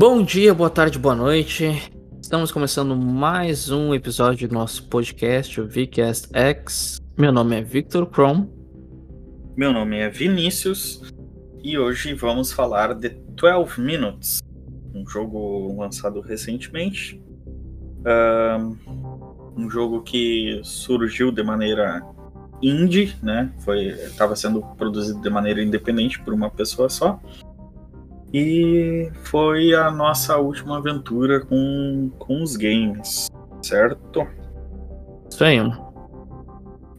Bom dia, boa tarde, boa noite. Estamos começando mais um episódio do nosso podcast, o VCast X. Meu nome é Victor Chrome. Meu nome é Vinícius e hoje vamos falar de 12 Minutes, um jogo lançado recentemente. Um jogo que surgiu de maneira indie, né? Foi estava sendo produzido de maneira independente por uma pessoa só. E foi a nossa última aventura com, com os games, certo? Isso aí.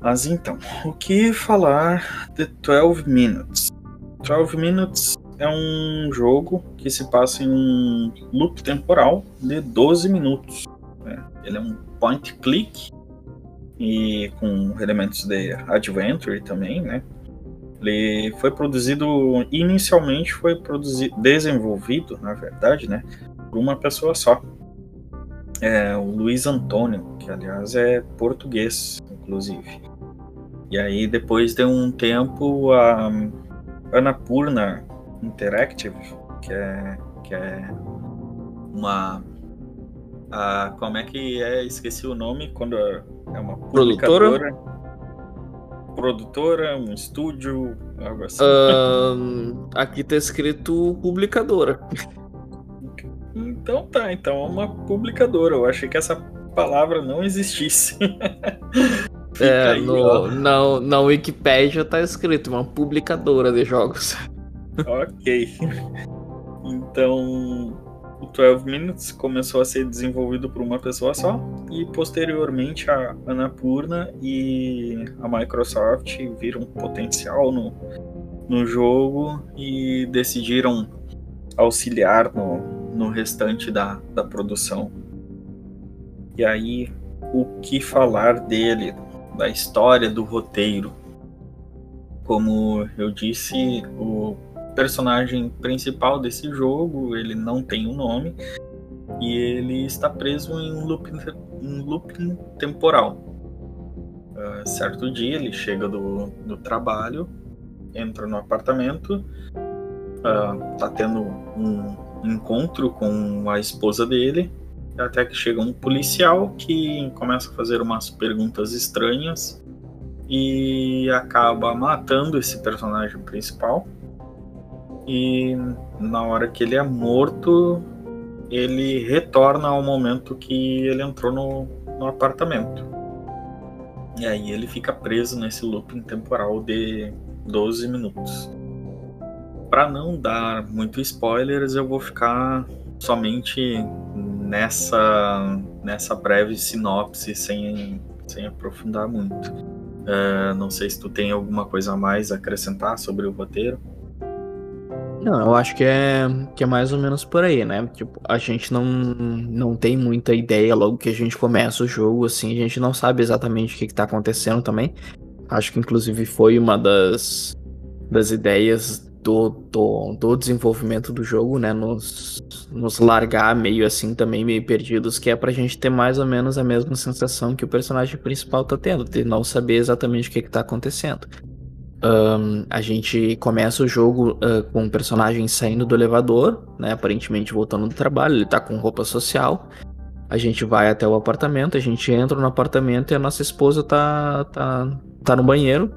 Mas então, o que falar de 12 Minutes? 12 Minutes é um jogo que se passa em um loop temporal de 12 minutos. Né? Ele é um point click e com elementos de adventure também, né? Ele foi produzido inicialmente foi produzido, desenvolvido, na verdade, né, por uma pessoa só. É o Luiz Antônio, que aliás é português, inclusive. E aí depois de um tempo a Anapurna Interactive, que é que é uma a, como é que é? Esqueci o nome quando é uma produtora produtora, um estúdio, algo assim? Uh, aqui tá escrito publicadora. Então tá, então é uma publicadora. Eu achei que essa palavra não existisse. é, aí, no, na, na Wikipedia tá escrito uma publicadora de jogos. ok. Então, 12 Minutes começou a ser desenvolvido por uma pessoa só e posteriormente a Anapurna e a Microsoft viram potencial no, no jogo e decidiram auxiliar no, no restante da, da produção. E aí, o que falar dele, da história do roteiro? Como eu disse, o personagem principal desse jogo, ele não tem um nome e ele está preso em um looping, um looping temporal. Uh, certo dia ele chega do, do trabalho, entra no apartamento, uh, tendo um encontro com a esposa dele, até que chega um policial que começa a fazer umas perguntas estranhas e acaba matando esse personagem principal e na hora que ele é morto, ele retorna ao momento que ele entrou no, no apartamento. E aí ele fica preso nesse looping temporal de 12 minutos. Para não dar muito spoilers, eu vou ficar somente nessa nessa breve sinopse sem, sem aprofundar muito. Uh, não sei se tu tem alguma coisa a mais a acrescentar sobre o roteiro. Não, eu acho que é, que é mais ou menos por aí, né? Tipo, a gente não, não tem muita ideia logo que a gente começa o jogo, assim, a gente não sabe exatamente o que, que tá acontecendo também. Acho que inclusive foi uma das, das ideias do, do, do desenvolvimento do jogo, né? Nos, nos largar meio assim também, meio perdidos, que é pra gente ter mais ou menos a mesma sensação que o personagem principal tá tendo, de não saber exatamente o que, que tá acontecendo. Um, a gente começa o jogo uh, com um personagem saindo do elevador, né? Aparentemente voltando do trabalho, ele tá com roupa social. A gente vai até o apartamento, a gente entra no apartamento e a nossa esposa tá, tá, tá no banheiro.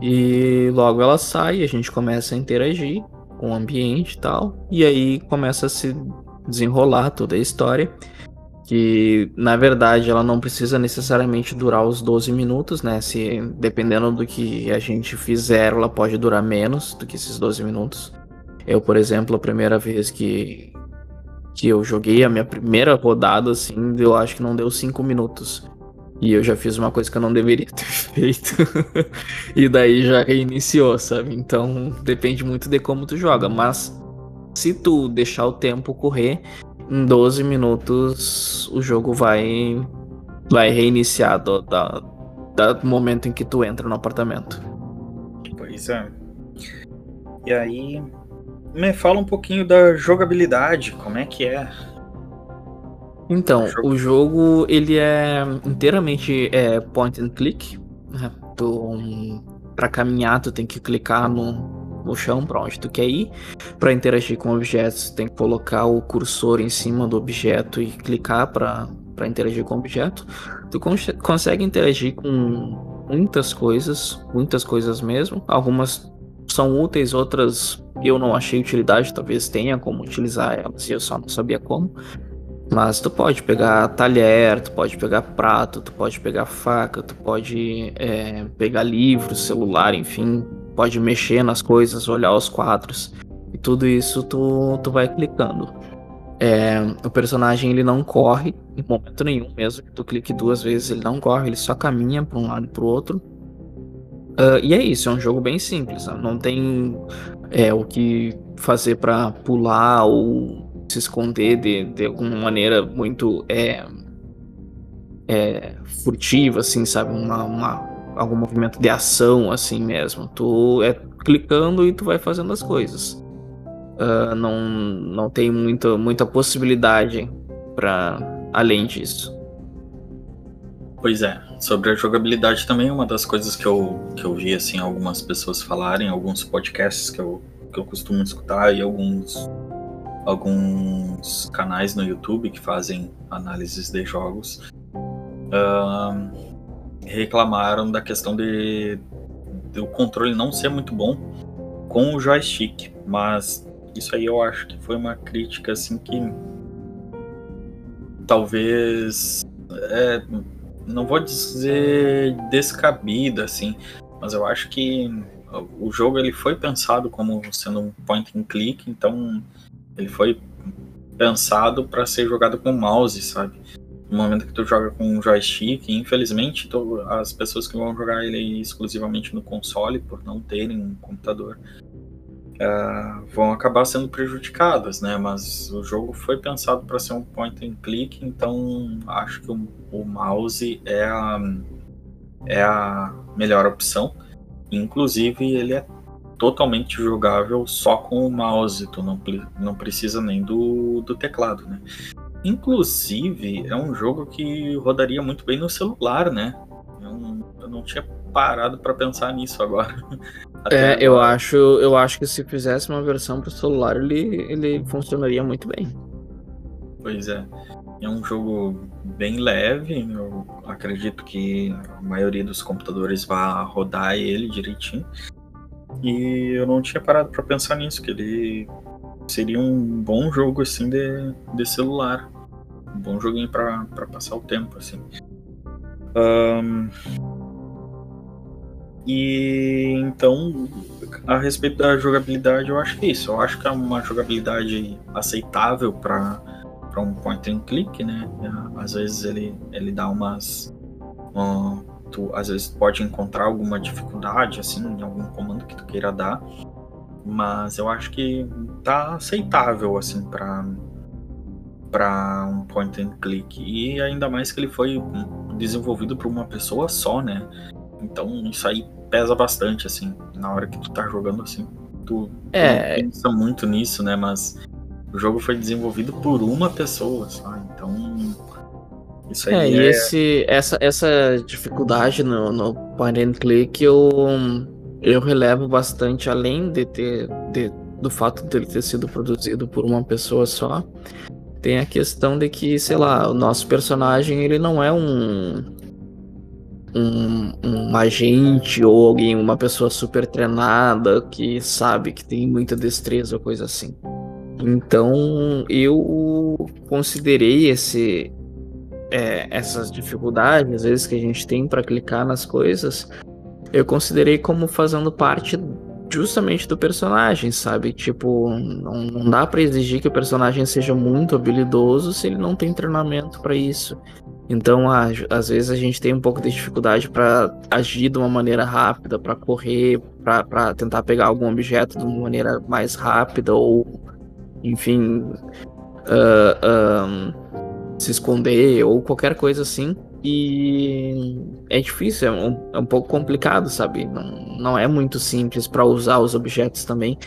E logo ela sai, a gente começa a interagir com o ambiente e tal. E aí começa a se desenrolar toda a história que na verdade ela não precisa necessariamente durar os 12 minutos, né? Se dependendo do que a gente fizer, ela pode durar menos do que esses 12 minutos. Eu, por exemplo, a primeira vez que que eu joguei a minha primeira rodada assim, eu acho que não deu 5 minutos. E eu já fiz uma coisa que eu não deveria ter feito. e daí já reiniciou, sabe? Então depende muito de como tu joga, mas se tu deixar o tempo correr, em 12 minutos o jogo vai vai reiniciar do, da, do momento em que tu entra no apartamento. Pois é. E aí, me fala um pouquinho da jogabilidade, como é que é? Então, o jogo, o jogo ele é inteiramente é, point and click. Né? Tu, pra caminhar, tu tem que clicar no, o chão para onde tu quer ir. Para interagir com objetos, tem que colocar o cursor em cima do objeto e clicar para interagir com o objeto. Tu cons consegue interagir com muitas coisas, muitas coisas mesmo. Algumas são úteis, outras eu não achei utilidade, talvez tenha como utilizar elas e eu só não sabia como. Mas tu pode pegar talher, tu pode pegar prato, tu pode pegar faca, tu pode é, pegar livro, celular, enfim, pode mexer nas coisas, olhar os quadros. E tudo isso tu, tu vai clicando. É, o personagem ele não corre em momento nenhum, mesmo que tu clique duas vezes, ele não corre, ele só caminha para um lado e para o outro. Uh, e é isso, é um jogo bem simples, não tem é, o que fazer para pular ou se esconder de, de alguma maneira muito é, é, furtiva, assim, sabe? Uma, uma, algum movimento de ação, assim mesmo. Tu é clicando e tu vai fazendo as coisas. Uh, não, não tem muita, muita possibilidade para além disso. Pois é, sobre a jogabilidade também uma das coisas que eu, que eu vi assim algumas pessoas falarem, alguns podcasts que eu, que eu costumo escutar e alguns alguns canais no YouTube que fazem análises de jogos uh, reclamaram da questão de, de o controle não ser muito bom com o joystick, mas isso aí eu acho que foi uma crítica assim que talvez é, não vou dizer descabida assim, mas eu acho que o jogo ele foi pensado como sendo um point and click, então ele foi pensado para ser jogado com mouse, sabe? No momento que tu joga com um joystick, infelizmente tu, as pessoas que vão jogar ele exclusivamente no console, por não terem um computador, uh, vão acabar sendo prejudicadas, né? Mas o jogo foi pensado para ser um point and click, então acho que o, o mouse é a, é a melhor opção. Inclusive, ele é totalmente jogável só com o mouse, tu não, não precisa nem do, do teclado, né? Inclusive, é um jogo que rodaria muito bem no celular, né? Eu não, eu não tinha parado para pensar nisso agora. é, agora. eu acho, eu acho que se fizesse uma versão para celular, ele, ele funcionaria muito bem. Pois é. É um jogo bem leve, eu acredito que a maioria dos computadores vai rodar ele direitinho. E eu não tinha parado para pensar nisso, que ele seria um bom jogo assim de, de celular. Um bom joguinho para passar o tempo, assim. Um, e então, a respeito da jogabilidade, eu acho que é isso. Eu acho que é uma jogabilidade aceitável para um point and click, né? Às vezes ele, ele dá umas tu às vezes pode encontrar alguma dificuldade assim em algum comando que tu queira dar, mas eu acho que tá aceitável assim para para um point and click e ainda mais que ele foi desenvolvido por uma pessoa só, né? Então isso aí pesa bastante assim na hora que tu tá jogando assim. Tu, é... tu pensa muito nisso, né? Mas o jogo foi desenvolvido por uma pessoa só, então isso aí é, e é... Esse, essa, essa dificuldade no, no point and click eu, eu relevo bastante, além de ter de, do fato dele ter sido produzido por uma pessoa só. Tem a questão de que, sei lá, o nosso personagem ele não é um, um, um agente ou alguém, uma pessoa super treinada que sabe que tem muita destreza ou coisa assim. Então eu considerei esse é, essas dificuldades, às vezes, que a gente tem para clicar nas coisas, eu considerei como fazendo parte justamente do personagem, sabe? Tipo, não, não dá para exigir que o personagem seja muito habilidoso se ele não tem treinamento para isso. Então, às vezes a gente tem um pouco de dificuldade para agir de uma maneira rápida, para correr, para tentar pegar algum objeto de uma maneira mais rápida ou, enfim, uh, um, se esconder ou qualquer coisa assim. E é difícil, é um, é um pouco complicado, sabe? Não, não é muito simples para usar os objetos também.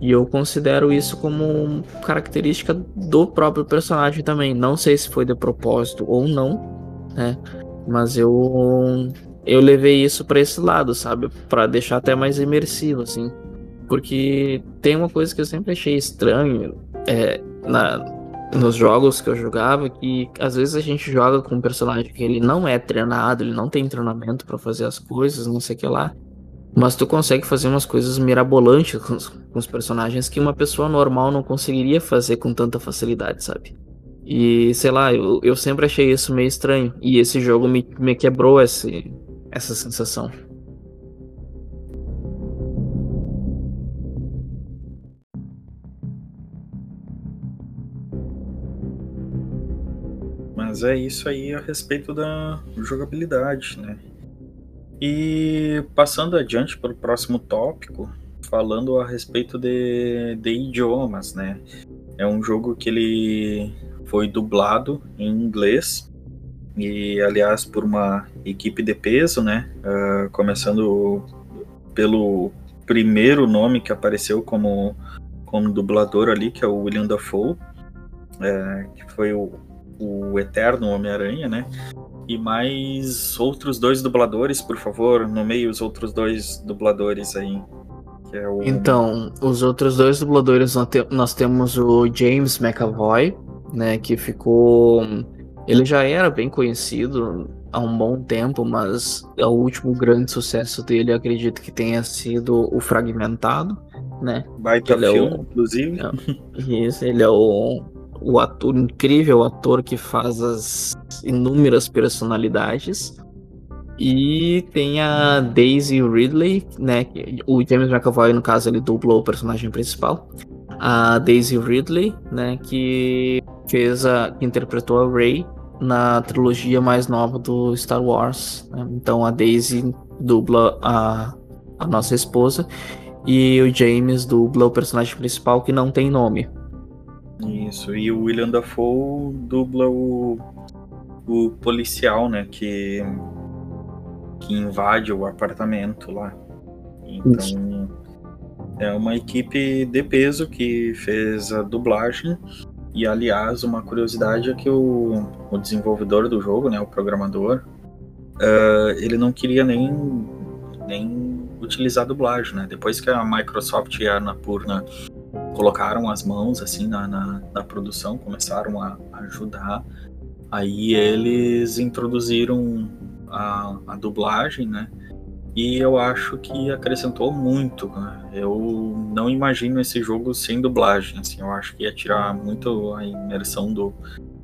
E eu considero isso como característica do próprio personagem também. Não sei se foi de propósito ou não, né? Mas eu eu levei isso para esse lado, sabe? Para deixar até mais imersivo assim. Porque tem uma coisa que eu sempre achei estranho é, na, nos jogos que eu jogava, que às vezes a gente joga com um personagem que ele não é treinado, ele não tem treinamento para fazer as coisas, não sei o que lá. Mas tu consegue fazer umas coisas mirabolantes com os, com os personagens que uma pessoa normal não conseguiria fazer com tanta facilidade, sabe? E sei lá, eu, eu sempre achei isso meio estranho. E esse jogo me, me quebrou esse, essa sensação. Mas é isso aí a respeito da jogabilidade, né? E passando adiante para o próximo tópico, falando a respeito de, de idiomas, né? É um jogo que ele foi dublado em inglês e, aliás, por uma equipe de peso, né? Uh, começando pelo primeiro nome que apareceu como, como dublador ali, que é o William Dafoe, é, que foi o, o eterno Homem-Aranha, né? E mais outros dois dubladores, por favor, nomeie os outros dois dubladores aí. É o... Então, os outros dois dubladores nós temos o James McAvoy, né, que ficou. Ele já era bem conhecido há um bom tempo, mas o último grande sucesso dele, acredito que tenha sido o Fragmentado, né? Baita ele filme, é o... inclusive. Isso, ele é o o ator incrível ator que faz as inúmeras personalidades. E tem a Daisy Ridley, né? O James McAvoy, no caso, ele dublou o personagem principal. A Daisy Ridley, né? Que fez a. que interpretou a Rey na trilogia mais nova do Star Wars. Né? Então a Daisy dubla a, a nossa esposa. E o James dubla o personagem principal que não tem nome. Isso, e o William Dafoe dubla o, o policial, né, que, que invade o apartamento lá. Então, Isso. é uma equipe de peso que fez a dublagem. E, aliás, uma curiosidade é que o, o desenvolvedor do jogo, né, o programador, uh, ele não queria nem, nem utilizar dublagem, né? Depois que a Microsoft e a Annapurna colocaram as mãos assim na, na, na produção, começaram a, ajudar. Aí eles introduziram a, a, dublagem, né? E eu acho que acrescentou muito. Né? Eu não imagino esse jogo sem dublagem. Assim, eu acho que ia tirar muito a imersão do,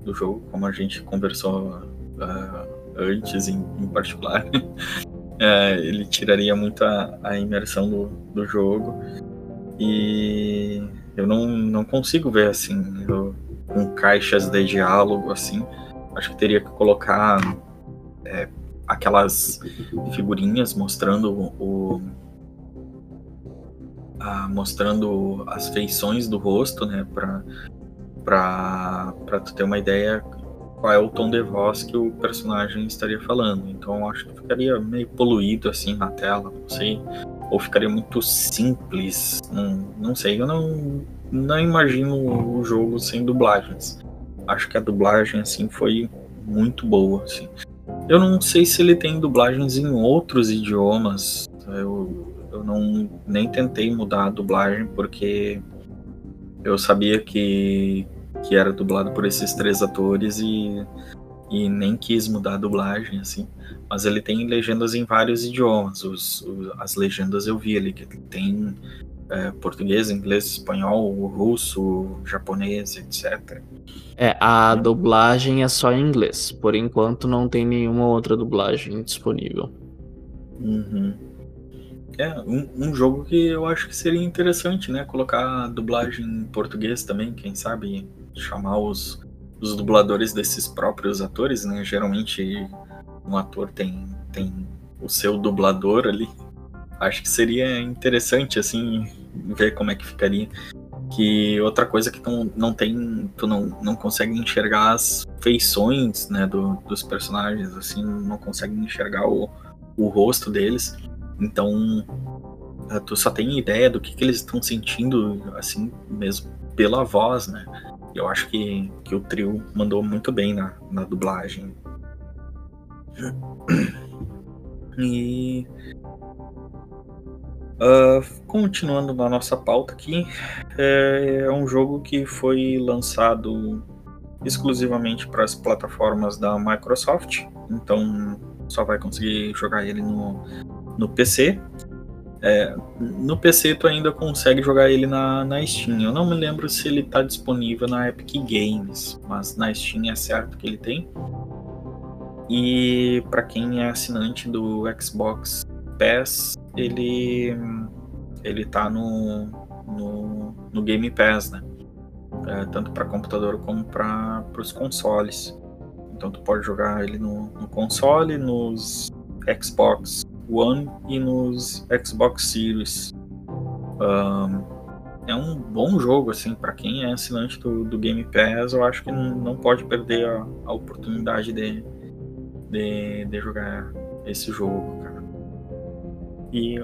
do jogo, como a gente conversou uh, antes, em, em particular. é, ele tiraria muito a, a imersão do, do jogo. E eu não, não consigo ver assim, eu, com caixas de diálogo assim. Acho que teria que colocar é, aquelas figurinhas mostrando o. A, mostrando as feições do rosto, né? Pra, pra, pra tu ter uma ideia qual é o tom de voz que o personagem estaria falando. Então acho que ficaria meio poluído assim na tela, não sei ou ficaria muito simples. Não, não sei, eu não, não imagino o jogo sem dublagens. Acho que a dublagem assim foi muito boa. Assim. Eu não sei se ele tem dublagens em outros idiomas. Eu, eu não nem tentei mudar a dublagem porque eu sabia que, que era dublado por esses três atores e, e nem quis mudar a dublagem assim mas ele tem legendas em vários idiomas. Os, os, as legendas eu vi ali que tem é, português, inglês, espanhol, russo, japonês, etc. É, a dublagem é só em inglês. Por enquanto não tem nenhuma outra dublagem disponível. Uhum. É, um, um, jogo que eu acho que seria interessante, né? Colocar a dublagem em português também, quem sabe chamar os, os dubladores desses próprios atores, né? Geralmente um ator tem, tem o seu dublador ali. Acho que seria interessante, assim, ver como é que ficaria. Que outra coisa que tu não tem, tu não, não consegue enxergar as feições, né, do, dos personagens, assim, não consegue enxergar o, o rosto deles. Então, tu só tem ideia do que, que eles estão sentindo, assim, mesmo pela voz, né? Eu acho que, que o trio mandou muito bem na, na dublagem. E Uh, continuando na nossa pauta aqui, é, é um jogo que foi lançado exclusivamente para as plataformas da Microsoft, então só vai conseguir jogar ele no, no PC. É, no PC tu ainda consegue jogar ele na, na Steam. Eu não me lembro se ele está disponível na Epic Games, mas na Steam é certo que ele tem. E para quem é assinante do Xbox Pass, ele ele tá no, no, no Game Pass, né? É, tanto para computador como para os consoles. Então tu pode jogar ele no, no, console, nos Xbox One e nos Xbox Series. Um, é um bom jogo assim para quem é assinante do, do, Game Pass. Eu acho que não, não pode perder a, a oportunidade de, de, de jogar esse jogo, cara. E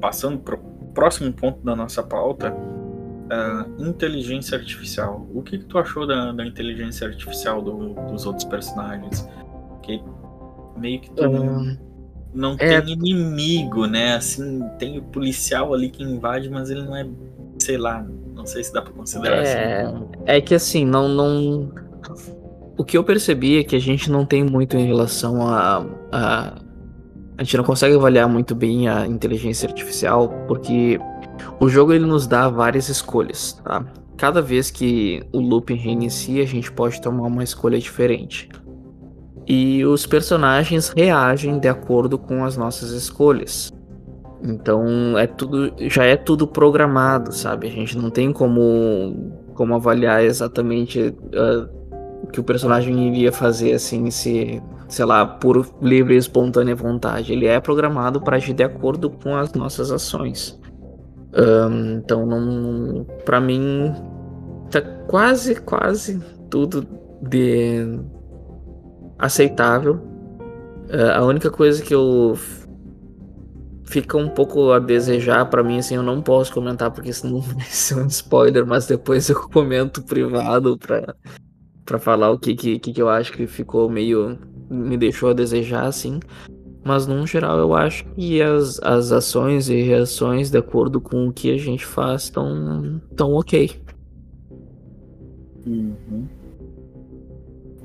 passando para o próximo ponto da nossa pauta, uh, inteligência artificial. O que, que tu achou da, da inteligência artificial do, dos outros personagens? Que meio que tu não é... tem inimigo, né? Assim, tem o policial ali que invade, mas ele não é, sei lá, não sei se dá para considerar é... assim. É que assim, não, não. O que eu percebi é que a gente não tem muito em relação a, a a gente não consegue avaliar muito bem a inteligência artificial porque o jogo ele nos dá várias escolhas, tá? Cada vez que o looping reinicia, a gente pode tomar uma escolha diferente. E os personagens reagem de acordo com as nossas escolhas. Então é tudo, já é tudo programado, sabe? A gente não tem como, como avaliar exatamente uh, o que o personagem iria fazer assim se sei lá, por livre e espontânea vontade. Ele é programado para agir de acordo com as nossas ações. Um, então, não, para mim, tá quase, quase tudo de aceitável. Uh, a única coisa que eu fica um pouco a desejar para mim, assim, eu não posso comentar porque senão vai ser um spoiler, mas depois eu comento privado para para falar o que, que que eu acho que ficou meio me deixou a desejar, assim. Mas, no geral, eu acho que as, as ações e reações, de acordo com o que a gente faz, estão tão ok. Uhum.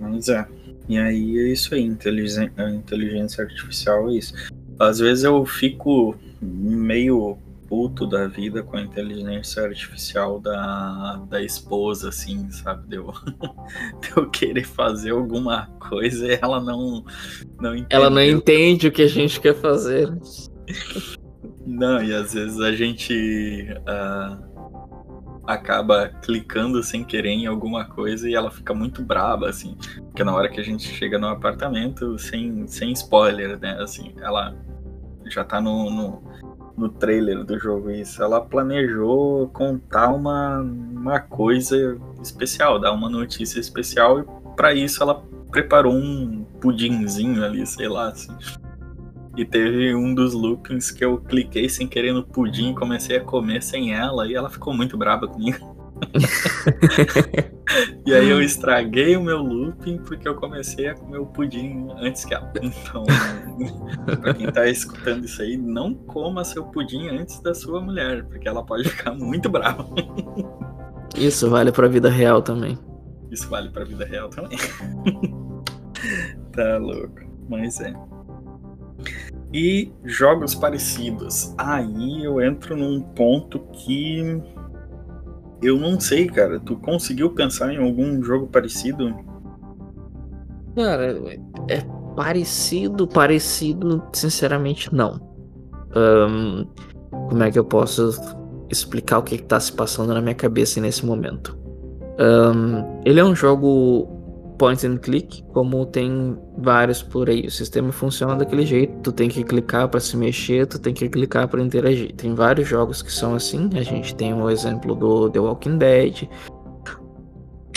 Mas é. E aí é isso aí, inteligência, inteligência artificial é isso. Às vezes eu fico meio puto da vida com a inteligência artificial da, da esposa, assim, sabe? De eu, de eu querer fazer alguma coisa e ela não, não entende. Ela não entende o que a gente quer fazer. Não, e às vezes a gente uh, acaba clicando sem querer em alguma coisa e ela fica muito braba, assim. Porque na hora que a gente chega no apartamento, sem, sem spoiler, né? Assim, ela já tá no, no no trailer do jogo isso. Ela planejou contar uma, uma coisa especial, dar uma notícia especial e para isso ela preparou um pudinzinho ali, sei lá, assim. E teve um dos loopings que eu cliquei sem querer no pudim, comecei a comer sem ela e ela ficou muito brava comigo. e aí eu estraguei o meu looping porque eu comecei a comer o pudim antes que ela. Então, pra quem tá escutando isso aí, não coma seu pudim antes da sua mulher, porque ela pode ficar muito brava. Isso vale pra vida real também. Isso vale pra vida real também. tá louco. Mas é. E jogos parecidos. Aí eu entro num ponto que eu não sei, cara. Tu conseguiu pensar em algum jogo parecido? Cara, é parecido, parecido, sinceramente não. Um, como é que eu posso explicar o que, está se passando na minha cabeça nesse momento? Um, ele é um jogo point and click, como tem vários por aí. O sistema funciona daquele jeito, tu tem que clicar para se mexer, tu tem que clicar para interagir. Tem vários jogos que são assim. A gente tem o exemplo do The Walking Dead.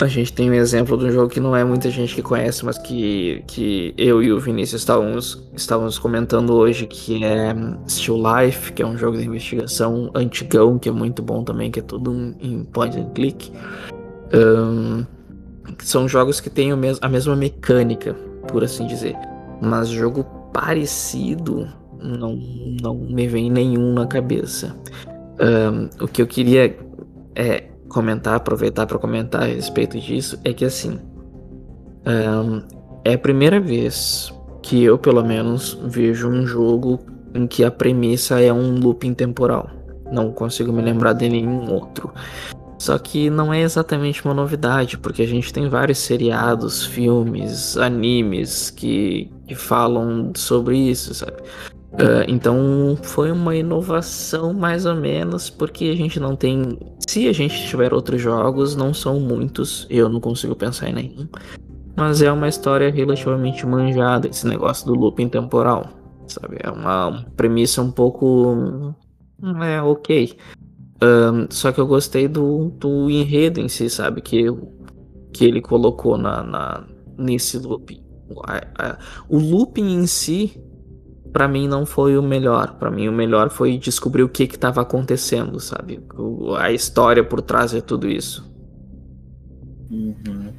A gente tem um exemplo de um jogo que não é muita gente que conhece, mas que, que eu e o Vinícius estávamos, estávamos comentando hoje, que é Still Life, que é um jogo de investigação antigão, que é muito bom também, que é tudo em point and click. Um, são jogos que têm a mesma mecânica, por assim dizer. Mas jogo parecido, não, não me vem nenhum na cabeça. Um, o que eu queria é, comentar, aproveitar para comentar a respeito disso, é que assim. Um, é a primeira vez que eu, pelo menos, vejo um jogo em que a premissa é um looping temporal. Não consigo me lembrar de nenhum outro. Só que não é exatamente uma novidade, porque a gente tem vários seriados, filmes, animes que, que falam sobre isso, sabe? Uh, então foi uma inovação mais ou menos, porque a gente não tem. Se a gente tiver outros jogos, não são muitos, eu não consigo pensar em nenhum. Mas é uma história relativamente manjada, esse negócio do looping temporal. Sabe? É uma premissa um pouco. É ok. Um, só que eu gostei do, do enredo em si, sabe? Que, que ele colocou na, na, nesse looping. O looping em si para mim não foi o melhor. Para mim o melhor foi descobrir o que estava acontecendo, sabe? O, a história por trás de tudo isso. Uhum.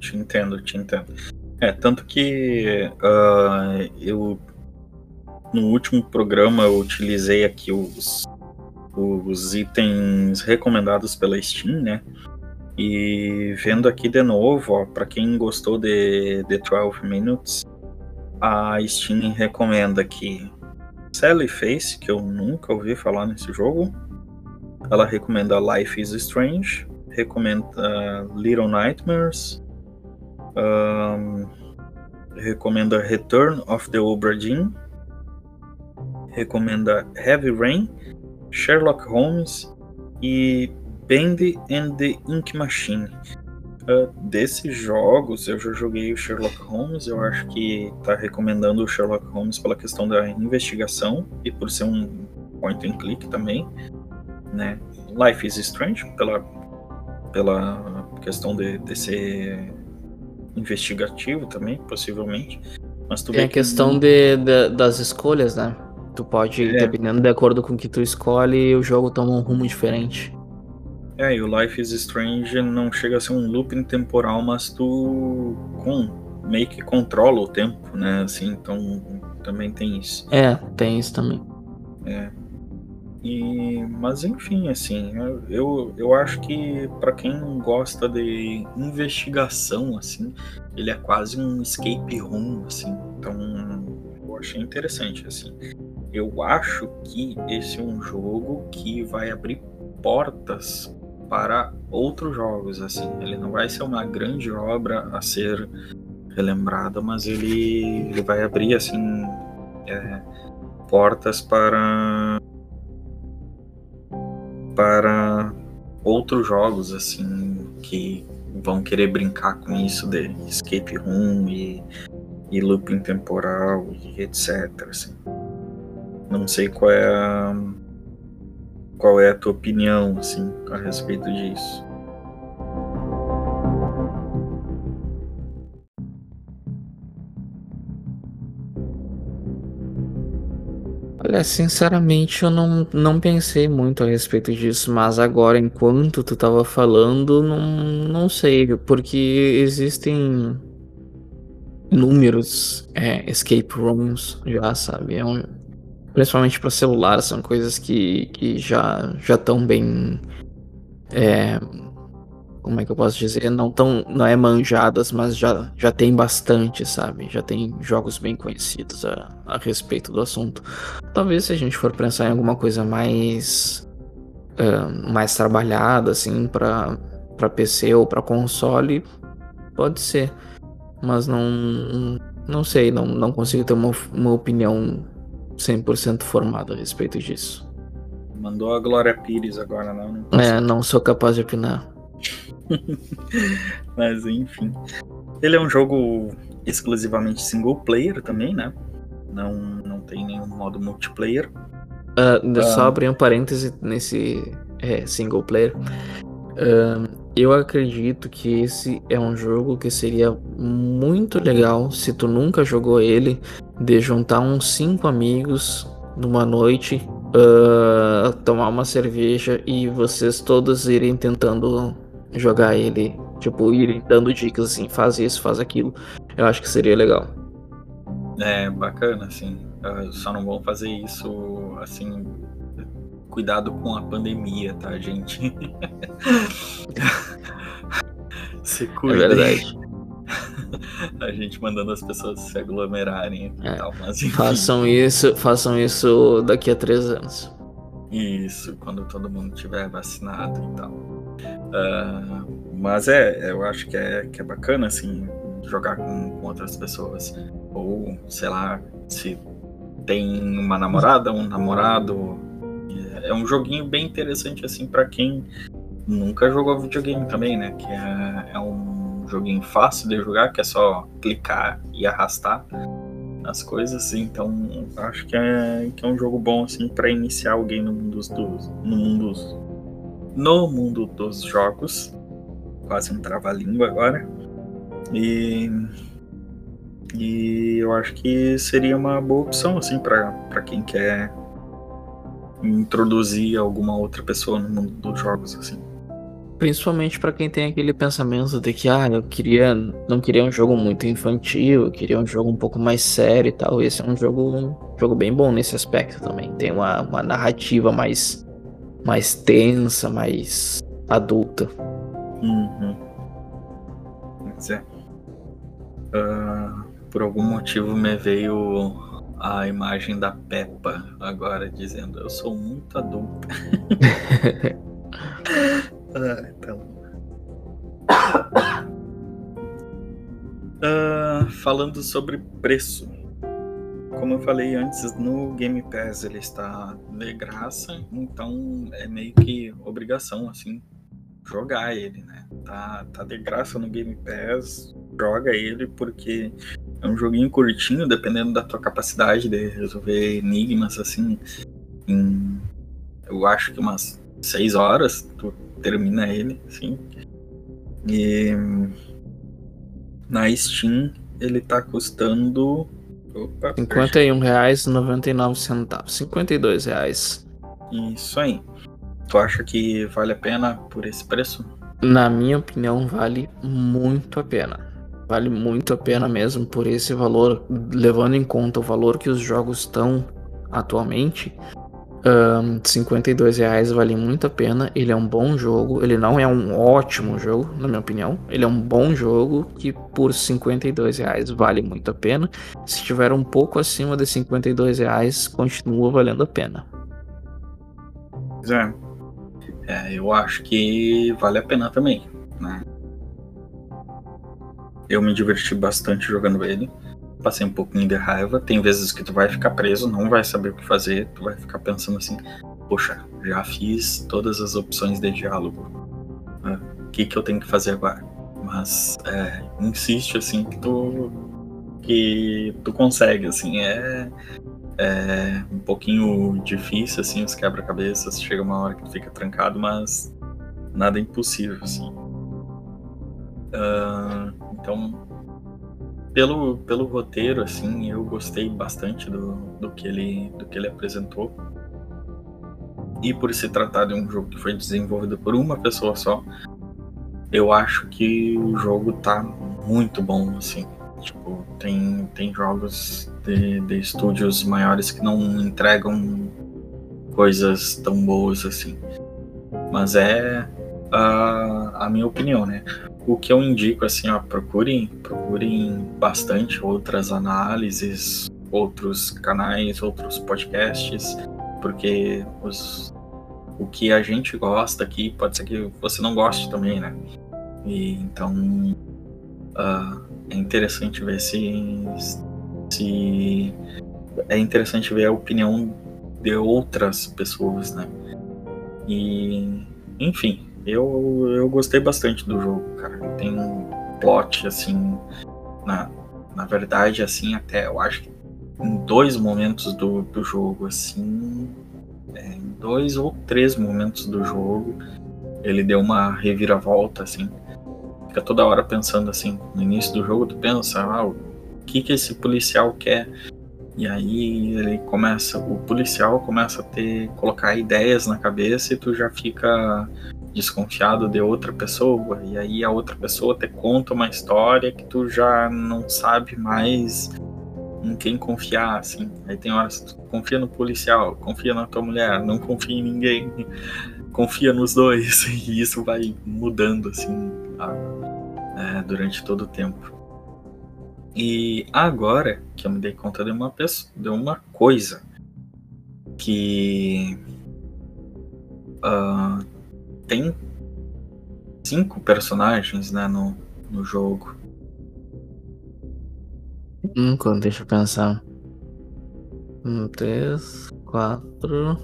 Te entendo, te entendo. É, tanto que uh, eu no último programa eu utilizei aqui os, os itens recomendados pela Steam, né? E vendo aqui de novo, para quem gostou de The 12 Minutes, a Steam recomenda aqui Sally Face, que eu nunca ouvi falar nesse jogo. Ela recomenda Life is Strange, recomenda Little Nightmares, um, recomenda Return of the Obra Dinn, recomenda Heavy Rain, Sherlock Holmes e Bendy and the Ink Machine. Uh, desses jogos, eu já joguei o Sherlock Holmes. Eu acho que tá recomendando o Sherlock Holmes pela questão da investigação e por ser um point and click também, né? Life is Strange pela pela questão de, de ser investigativo também, possivelmente. Mas tu Tem a questão que... de, de, das escolhas, né? Tu pode, é. dependendo de acordo com o que tu escolhe, o jogo toma um rumo diferente. É, e o Life is Strange não chega a ser um looping temporal, mas tu com, meio que controla o tempo, né? Assim, então também tem isso. É, tem isso também. É. E, mas enfim, assim, eu, eu acho que para quem gosta de investigação, assim, ele é quase um escape room, assim. Então, eu achei interessante, assim. Eu acho que esse é um jogo que vai abrir portas para outros jogos, assim. Ele não vai ser uma grande obra a ser relembrada, mas ele, ele vai abrir, assim, é, portas para para outros jogos, assim, que vão querer brincar com isso de escape room e, e looping temporal e etc, assim. Não sei qual é a qual é a tua opinião assim a respeito disso? Olha, sinceramente eu não, não pensei muito a respeito disso, mas agora, enquanto tu tava falando, não, não sei, porque existem inúmeros é, escape rooms já, sabe? É um, principalmente para celular, são coisas que, que já já estão bem é, como é que eu posso dizer, não tão não é manjadas, mas já já tem bastante, sabe? Já tem jogos bem conhecidos a, a respeito do assunto. Talvez se a gente for pensar em alguma coisa mais uh, mais trabalhada assim para para PC ou para console, pode ser. Mas não não sei, não, não consigo ter uma, uma opinião 100% formado a respeito disso. Mandou a Glória Pires agora, não? não é, não sou capaz de opinar. Mas enfim. Ele é um jogo exclusivamente single player também, né? Não, não tem nenhum modo multiplayer. Uh, só abrir um parêntese nesse é, single player. Uh, eu acredito que esse é um jogo que seria muito legal se tu nunca jogou ele, de juntar uns cinco amigos numa noite, uh, tomar uma cerveja e vocês todos irem tentando jogar ele, tipo, irem dando dicas assim, faz isso, faz aquilo. Eu acho que seria legal. É, bacana, assim. Uh, só não vão fazer isso assim. Cuidado com a pandemia, tá, gente? Se cuidem. É verdade. a gente mandando as pessoas se aglomerarem e É. tal, mas enfim. Façam isso, façam isso daqui a três anos. Isso, quando todo mundo tiver vacinado e tal. Ah, mas é, eu acho que é, que é bacana, assim, jogar com, com outras pessoas. Ou, sei lá, se tem uma namorada, um namorado. É um joguinho bem interessante, assim, pra quem nunca jogou videogame também, né? Que é, é um joguinho fácil de jogar, que é só clicar e arrastar as coisas, então acho que é, que é um jogo bom assim para iniciar alguém no mundo dos, no mundo dos- no mundo dos jogos. Quase um trava-língua agora. E e eu acho que seria uma boa opção assim para quem quer introduzir alguma outra pessoa no mundo dos jogos assim. Principalmente pra quem tem aquele pensamento de que, ah, eu queria, não queria um jogo muito infantil, eu queria um jogo um pouco mais sério e tal. Esse é um jogo, um jogo bem bom nesse aspecto também. Tem uma, uma narrativa mais, mais tensa, mais adulta. Uhum. Pois é. Ah, por algum motivo me veio a imagem da Peppa agora dizendo eu sou muito adulta. ah, então. Ah, falando sobre preço. Como eu falei antes, no Game Pass ele está de graça, então é meio que obrigação, assim, jogar ele, né? Tá, tá de graça no Game Pass, joga ele porque é um joguinho curtinho, dependendo da tua capacidade de resolver enigmas, assim, em, eu acho que umas 6 horas tu termina ele, assim. E na Steam ele tá custando. Opa, R$ 51,99. 52 reais. Isso aí. Tu acha que vale a pena por esse preço? Na minha opinião, vale muito a pena. Vale muito a pena mesmo por esse valor, levando em conta o valor que os jogos estão atualmente. 52 reais vale muito a pena. Ele é um bom jogo. Ele não é um ótimo jogo, na minha opinião. Ele é um bom jogo que por 52 reais vale muito a pena. Se estiver um pouco acima de 52 reais, continua valendo a pena. É. É, eu acho que vale a pena também? Eu me diverti bastante jogando ele. Passei um pouquinho de raiva. Tem vezes que tu vai ficar preso, não vai saber o que fazer. Tu vai ficar pensando assim: Poxa, já fiz todas as opções de diálogo. O que, que eu tenho que fazer agora? Mas é, insiste assim que tu que tu consegue, assim, é é um pouquinho difícil, assim, os quebra-cabeças. Chega uma hora que tu fica trancado, mas nada é impossível, assim. Ah, então, pelo, pelo roteiro, assim, eu gostei bastante do, do, que ele, do que ele apresentou. E por se tratar de um jogo que foi desenvolvido por uma pessoa só, eu acho que o jogo tá muito bom, assim. Tipo, tem, tem jogos de, de estúdios maiores que não entregam coisas tão boas assim. Mas é a, a minha opinião, né? O que eu indico, assim, ó, procurem, procurem bastante outras análises, outros canais, outros podcasts, porque os, o que a gente gosta aqui pode ser que você não goste também, né? E então ah, é interessante ver se, se é interessante ver a opinião de outras pessoas, né? E enfim, eu, eu gostei bastante do jogo, cara. Tem um plot assim, na, na verdade, assim, até eu acho que em dois momentos do, do jogo, assim, é, em dois ou três momentos do jogo, ele deu uma reviravolta, assim. Fica toda hora pensando assim, no início do jogo tu pensa, ah, o que que esse policial quer? E aí ele começa, o policial começa a ter, colocar ideias na cabeça e tu já fica desconfiado de outra pessoa, e aí a outra pessoa te conta uma história que tu já não sabe mais em quem confiar, assim. Aí tem horas que tu confia no policial, confia na tua mulher, não confia em ninguém, confia nos dois. E isso vai mudando, assim, é, durante todo o tempo. E agora que eu me dei conta de uma, pessoa, de uma coisa que uh, tem cinco personagens né, no, no jogo. Hum, deixa eu pensar. Um, três, quatro.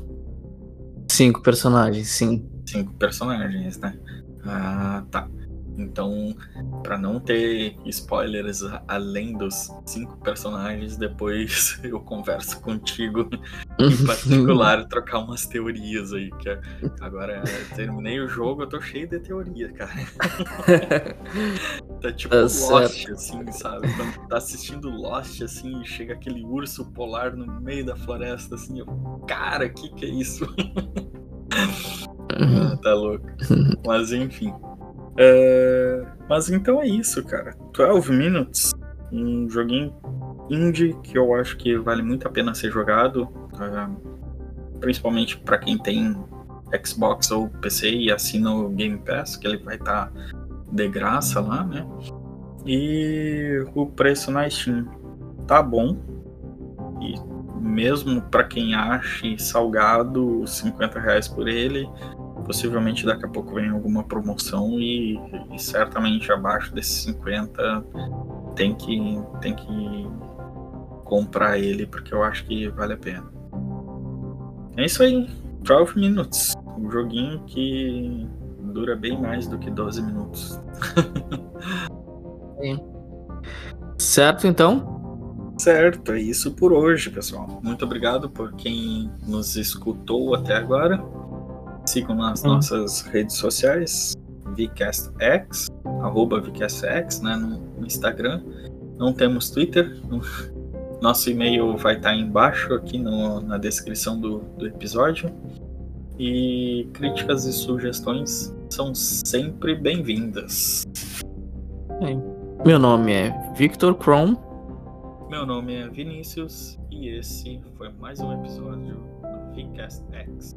Cinco personagens, sim. Cinco personagens, né? Ah, tá. Então, para não ter spoilers além dos cinco personagens, depois eu converso contigo em particular, trocar umas teorias aí. Que agora terminei o jogo, eu tô cheio de teoria, cara. tá tipo tá Lost, certo. assim, sabe? Quando tá assistindo Lost, assim, chega aquele urso polar no meio da floresta, assim, eu, cara, que que é isso? ah, tá louco. Mas enfim. É, mas então é isso, cara. 12 Minutes, um joguinho indie que eu acho que vale muito a pena ser jogado, é, principalmente para quem tem Xbox ou PC e assina o Game Pass, que ele vai estar tá de graça lá, né? E o preço na Steam tá bom. E mesmo para quem ache salgado 50 reais por ele, Possivelmente daqui a pouco vem alguma promoção e, e certamente abaixo desses 50 tem que, tem que comprar ele porque eu acho que vale a pena. É isso aí, 12 Minutes. Um joguinho que dura bem mais do que 12 minutos. certo, então? Certo, é isso por hoje, pessoal. Muito obrigado por quem nos escutou até agora. Sigam nas hum. nossas redes sociais, VCastX, arroba VCastX, né, no Instagram. Não temos Twitter. Nosso e-mail vai estar embaixo aqui no, na descrição do, do episódio. E críticas e sugestões são sempre bem-vindas. Meu nome é Victor Kron. Meu nome é Vinícius e esse foi mais um episódio do VCastX.